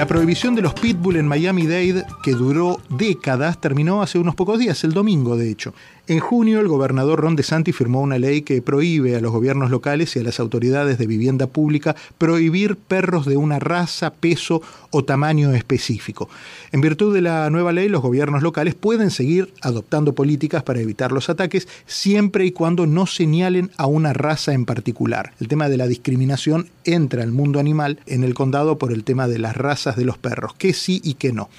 La prohibición de los pitbull en Miami-Dade, que duró décadas, terminó hace unos pocos días, el domingo de hecho. En junio, el gobernador Ron DeSantis firmó una ley que prohíbe a los gobiernos locales y a las autoridades de vivienda pública prohibir perros de una raza, peso o tamaño específico. En virtud de la nueva ley, los gobiernos locales pueden seguir adoptando políticas para evitar los ataques siempre y cuando no señalen a una raza en particular. El tema de la discriminación entra al mundo animal en el condado por el tema de las razas de los perros, que sí y que no.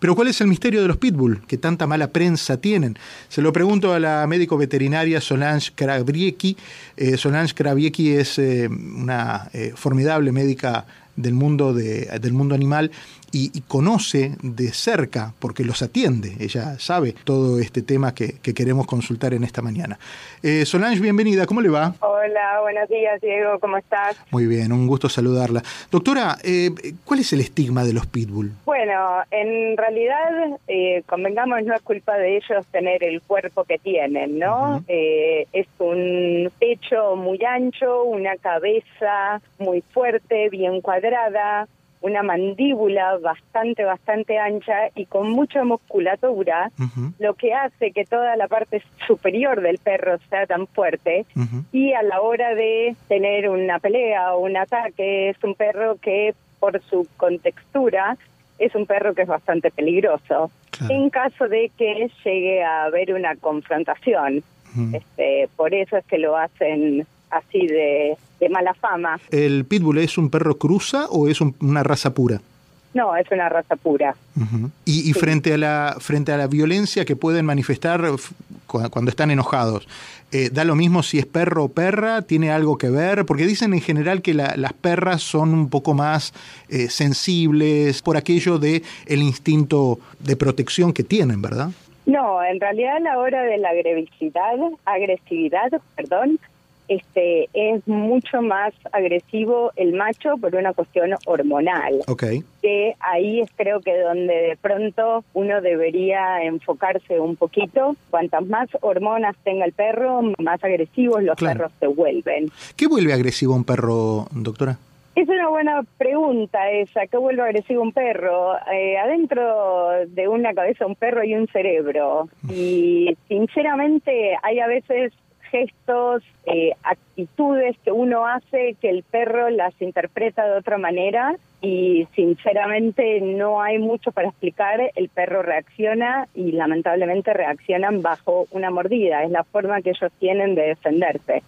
Pero ¿cuál es el misterio de los pitbull que tanta mala prensa tienen? Se lo pregunto a la médico veterinaria Solange Krabiecki. Eh, Solange Krabiecki es eh, una eh, formidable médica del mundo, de, del mundo animal y, conoce de cerca, porque los atiende, ella sabe todo este tema que, queremos consultar en esta mañana. Eh, Solange, bienvenida, ¿cómo le va? Hola, buenos días Diego, ¿cómo estás? Muy bien, un gusto saludarla. Doctora, eh, ¿cuál es el estigma de los pitbull? Bueno, en realidad, eh, convengamos, no es culpa de ellos tener el cuerpo que tienen, ¿no? Eh, es un pecho muy ancho, una cabeza muy fuerte, bien cuadrada, una mandíbula bastante, bastante ancha y con mucha musculatura, lo que hace que toda la parte superior del perro sea tan fuerte. Y a la hora de tener una pelea o un ataque es un perro que por su contextura es un perro que es bastante peligroso. En caso de que llegue a haber una confrontación, este, por eso es que lo hacen así de, mala fama. ¿El pitbull es un perro cruza o es una raza pura? No, es una raza pura. y, frente a la frente a la violencia que pueden manifestar cuando están enojados, eh, da lo mismo si es perro o perra, tiene algo que ver, porque dicen en general que las perras son un poco más eh, sensibles por aquello de el instinto de protección que tienen, ¿verdad? No, en realidad a la hora de la agresividad, agresividad, perdón, este es mucho más agresivo el macho por una cuestión hormonal. Okay. Que ahí es creo que donde de pronto uno debería enfocarse un poquito. Cuantas más hormonas tenga el perro, más agresivos los perros se vuelven. ¿Qué vuelve agresivo un perro, doctora? Es una buena pregunta esa, ¿qué vuelve agresivo un perro? Eh, adentro de una cabeza un perro hay un cerebro y sinceramente hay a veces gestos, eh, actitudes que uno hace que el perro las interpreta de otra manera y sinceramente no hay mucho para explicar, el perro reacciona y lamentablemente reaccionan bajo una mordida, es la forma que ellos tienen de defenderse,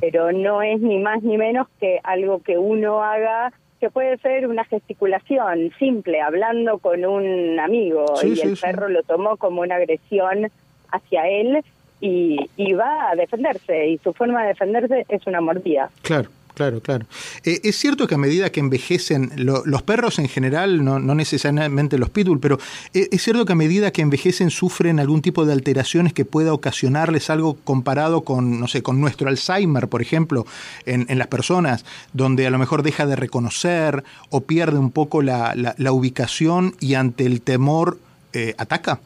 pero no es ni más ni menos que algo que uno haga que puede ser una gesticulación simple, hablando con un amigo y el perro lo tomó como una agresión hacia él y, va a defenderse y su forma de defenderse es una mordida. Claro. Claro, claro. Eh, es cierto que a medida que envejecen, los perros en general, no, necesariamente los pitbull, pero eh, es cierto que a medida que envejecen sufren algún tipo de alteraciones que pueda ocasionarles algo comparado con, no sé, con nuestro Alzheimer, por ejemplo, en, las personas, donde a lo mejor deja de reconocer o pierde un poco la, ubicación y ante el temor eh, ataca.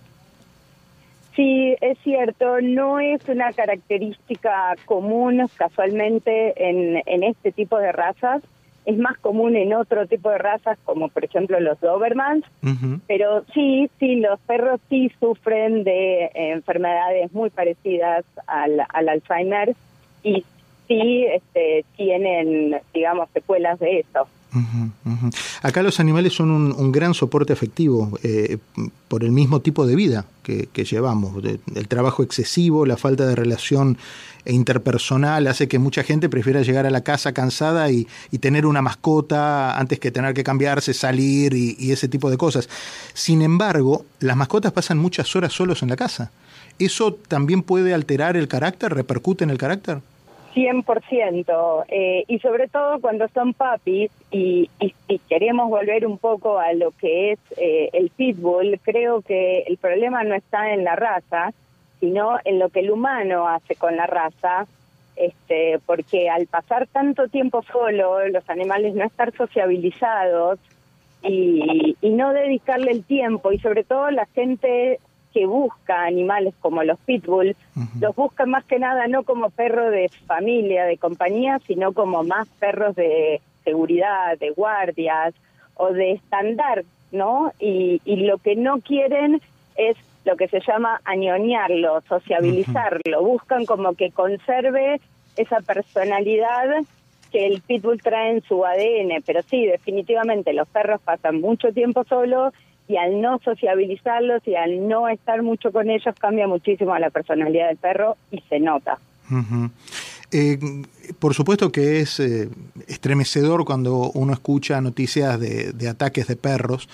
Sí, es cierto, no es una característica común casualmente en, en este tipo de razas, es más común en otro tipo de razas como por ejemplo los Dobermans, pero sí, sí, los perros sí sufren de enfermedades muy parecidas al, al Alzheimer y sí este, tienen, digamos, secuelas de eso. Acá los animales son un, gran soporte afectivo eh, por el mismo tipo de vida que, llevamos. el trabajo excesivo, la falta de relación interpersonal hace que mucha gente prefiera llegar a la casa cansada y, tener una mascota antes que tener que cambiarse, salir y, y ese tipo de cosas. Sin embargo, las mascotas pasan muchas horas solos en la casa. ¿Eso también puede alterar el carácter, repercute en el carácter? 100%, eh, y sobre todo cuando son papis, y, y, queremos volver un poco a lo que es eh, el pitbull, creo que el problema no está en la raza, sino en lo que el humano hace con la raza, este, porque al pasar tanto tiempo solo, los animales no estar sociabilizados y, y no dedicarle el tiempo, y sobre todo la gente que busca animales como los pitbull, los busca más que nada no como perro de familia, de compañía, sino como más perros de seguridad, de guardias, o de estándar, ¿no? Y, y lo que no quieren es lo que se llama añoñarlo, sociabilizarlo, buscan como que conserve esa personalidad que el pitbull trae en su ADN, pero sí, definitivamente los perros pasan mucho tiempo solos y al no sociabilizarlos y al no estar mucho con ellos cambia muchísimo la personalidad del perro y se nota. Eh, por supuesto que es eh, estremecedor cuando uno escucha noticias de, de, ataques de perros,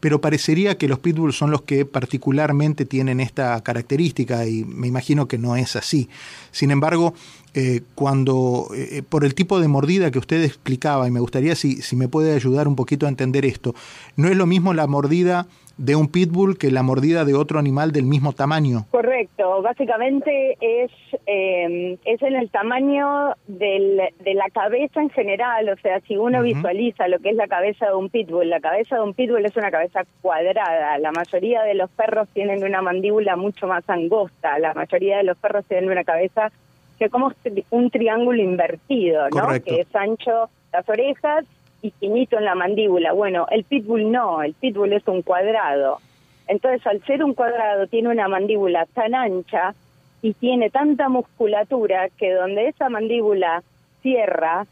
pero parecería que los pitbulls son los que particularmente tienen esta característica y me imagino que no es así. Sin embargo, eh, cuando, eh, por el tipo de mordida que usted explicaba, y me gustaría si, si me puede ayudar un poquito a entender esto, no es lo mismo la mordida de un pitbull que la mordida de otro animal del mismo tamaño. Correcto, básicamente es, eh, es en el tamaño del, de la cabeza en general, o sea, si uno uh -huh. visualiza lo que es la cabeza de un pitbull, la cabeza de un pitbull es una cabeza cuadrada, la mayoría de los perros tienen una mandíbula mucho más angosta, la mayoría de los perros tienen una cabeza que como un triángulo invertido, ¿no? Correcto. Que es ancho las orejas y finito en la mandíbula. Bueno, el pitbull no, el pitbull es un cuadrado. Entonces, al ser un cuadrado, tiene una mandíbula tan ancha y tiene tanta musculatura que donde esa mandíbula cierra,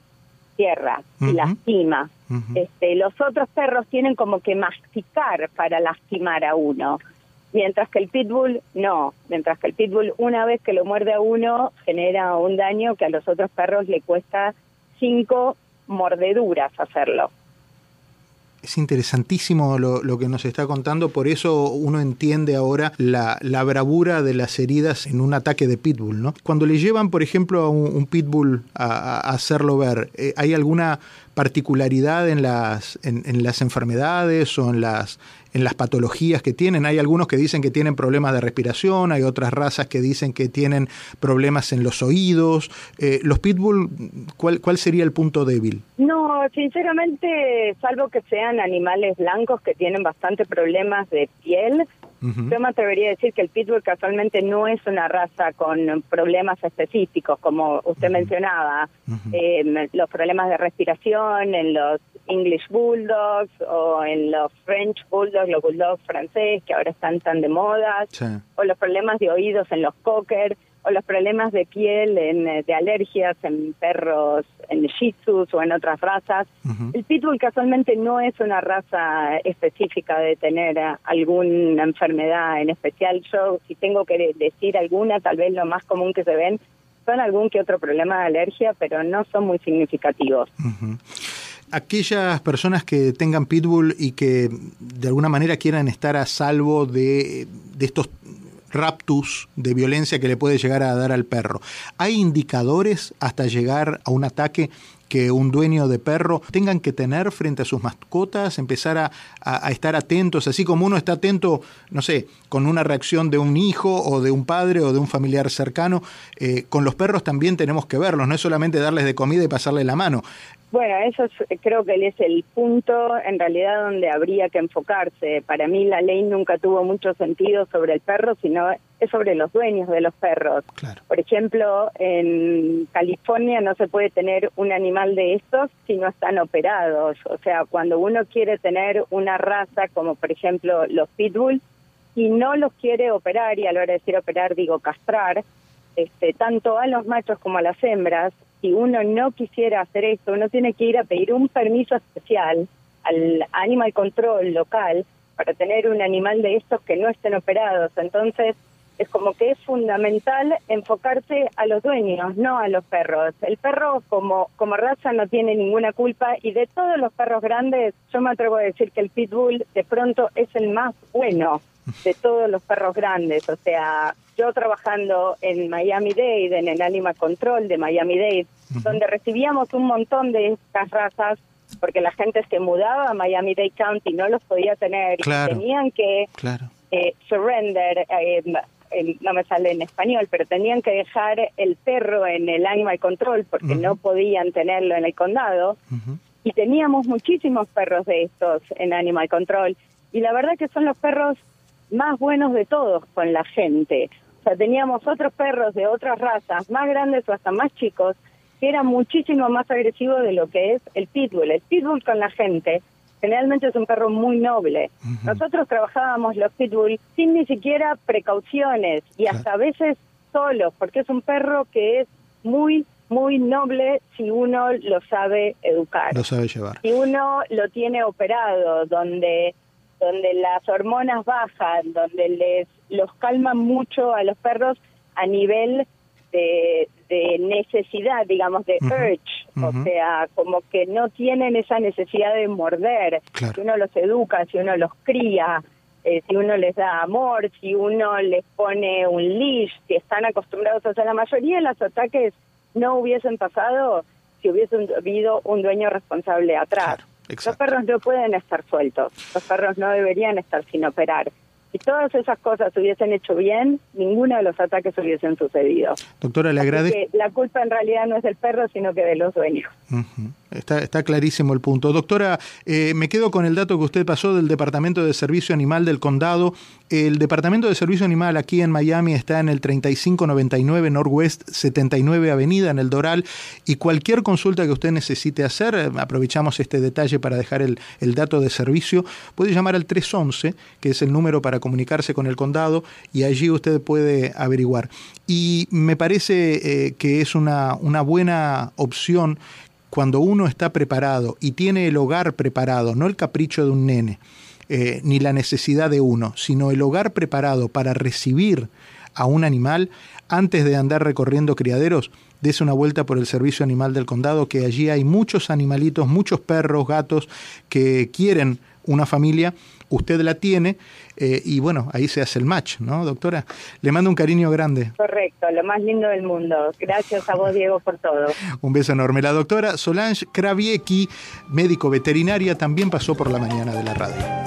cierra y uh -huh. lastima. Uh -huh. este, los otros perros tienen como que masticar para lastimar a uno. Mientras que el pitbull no, mientras que el pitbull una vez que lo muerde a uno genera un daño que a los otros perros le cuesta cinco mordeduras hacerlo. Es interesantísimo lo, lo, que nos está contando, por eso uno entiende ahora la, la, bravura de las heridas en un ataque de pitbull. ¿no? Cuando le llevan, por ejemplo, a un, pitbull a, a, hacerlo ver, eh, ¿hay alguna particularidad en las, en, las enfermedades o en las, en las patologías que tienen? Hay algunos que dicen que tienen problemas de respiración, hay otras razas que dicen que tienen problemas en los oídos. Eh, ¿Los pitbull, cuál, cuál sería el punto débil? No, sinceramente, salvo que sean animales blancos que tienen bastante problemas de piel, uh -huh. yo me atrevería a decir que el pitbull casualmente no es una raza con problemas específicos, como usted uh -huh. mencionaba, uh -huh. eh, los problemas de respiración en los English Bulldogs o en los French Bulldogs, los Bulldogs francés que ahora están tan de moda, sí. o los problemas de oídos en los Cocker, o los problemas de piel, en, eh, de alergias en perros, en Shih Tzus o en otras razas. Uh -huh. El Pitbull casualmente no es una raza específica de tener eh, alguna enfermedad en especial. Yo, si tengo que decir alguna, tal vez lo más común que se ven son algún que otro problema de alergia, pero no son muy significativos. Uh -huh aquellas personas que tengan pitbull y que de alguna manera quieran estar a salvo de, de estos raptus de violencia que le puede llegar a dar al perro. ¿Hay indicadores hasta llegar a un ataque que un dueño de perro tengan que tener frente a sus mascotas, empezar a, a, estar atentos, así como uno está atento, no sé, con una reacción de un hijo o de un padre o de un familiar cercano, eh, con los perros también tenemos que verlos, no es solamente darles de comida y pasarle la mano. Bueno, eso es, creo que es el punto en realidad donde habría que enfocarse. Para mí la ley nunca tuvo mucho sentido sobre el perro, sino es sobre los dueños de los perros. Claro. Por ejemplo, en California no se puede tener un animal de estos si no están operados. O sea, cuando uno quiere tener una raza como por ejemplo los pitbull y no los quiere operar, y a la hora de decir operar digo castrar, este, tanto a los machos como a las hembras, si uno no quisiera hacer esto, uno tiene que ir a pedir un permiso especial al Animal Control local para tener un animal de estos que no estén operados. Entonces, es como que es fundamental enfocarse a los dueños, no a los perros. El perro como, como raza no tiene ninguna culpa y de todos los perros grandes, yo me atrevo a decir que el pitbull de pronto es el más bueno de todos los perros grandes. O sea, yo trabajando en Miami-Dade, en el Animal Control de Miami-Dade, uh -huh. donde recibíamos un montón de estas razas, porque la gente se mudaba a Miami-Dade County no los podía tener claro. y tenían que claro. eh, surrender, eh, no me sale en español, pero tenían que dejar el perro en el Animal Control porque uh -huh. no podían tenerlo en el condado. Uh -huh. Y teníamos muchísimos perros de estos en Animal Control. Y la verdad que son los perros más buenos de todos con la gente. O sea, teníamos otros perros de otras razas, más grandes o hasta más chicos, que eran muchísimo más agresivos de lo que es el pitbull. El pitbull con la gente generalmente es un perro muy noble. Nosotros trabajábamos los pitbull sin ni siquiera precauciones y hasta a veces solos, porque es un perro que es muy muy noble si uno lo sabe educar. Lo sabe llevar. Si uno lo tiene operado, donde donde las hormonas bajan, donde les los calman mucho a los perros a nivel de, necesidad, digamos, de urge, o sea, como que no tienen esa necesidad de morder. Si uno los educa, si uno los cría, eh, si uno les da amor, si uno les pone un leash, si están acostumbrados, o sea, la mayoría de los ataques no hubiesen pasado si hubiese habido un dueño responsable atrás. Los perros no pueden estar sueltos, los perros no deberían estar sin operar. Si todas esas cosas se hubiesen hecho bien, ninguno de los ataques hubiesen sucedido. Doctora, le agradezco. La culpa en realidad no es del perro, sino que de los dueños. Está, está clarísimo el punto. Doctora, eh, me quedo con el dato que usted pasó del Departamento de Servicio Animal del Condado. El Departamento de Servicio Animal aquí en Miami está en el 3599 Northwest 79 Avenida, en el Doral. Y cualquier consulta que usted necesite hacer, aprovechamos este detalle para dejar el, el dato de servicio, puede llamar al 311, que es el número para comunicarse con el condado, y allí usted puede averiguar. Y me parece eh, que es una, una buena opción cuando uno está preparado y tiene el hogar preparado, no el capricho de un nene, eh, ni la necesidad de uno, sino el hogar preparado para recibir a un animal antes de andar recorriendo criaderos, des una vuelta por el Servicio Animal del Condado, que allí hay muchos animalitos, muchos perros, gatos que quieren una familia, usted la tiene eh, y bueno, ahí se hace el match, ¿no, doctora? Le mando un cariño grande. Correcto, lo más lindo del mundo. Gracias a vos, Diego, por todo. un beso enorme. La doctora Solange Kraviecki, médico veterinaria, también pasó por la mañana de la radio.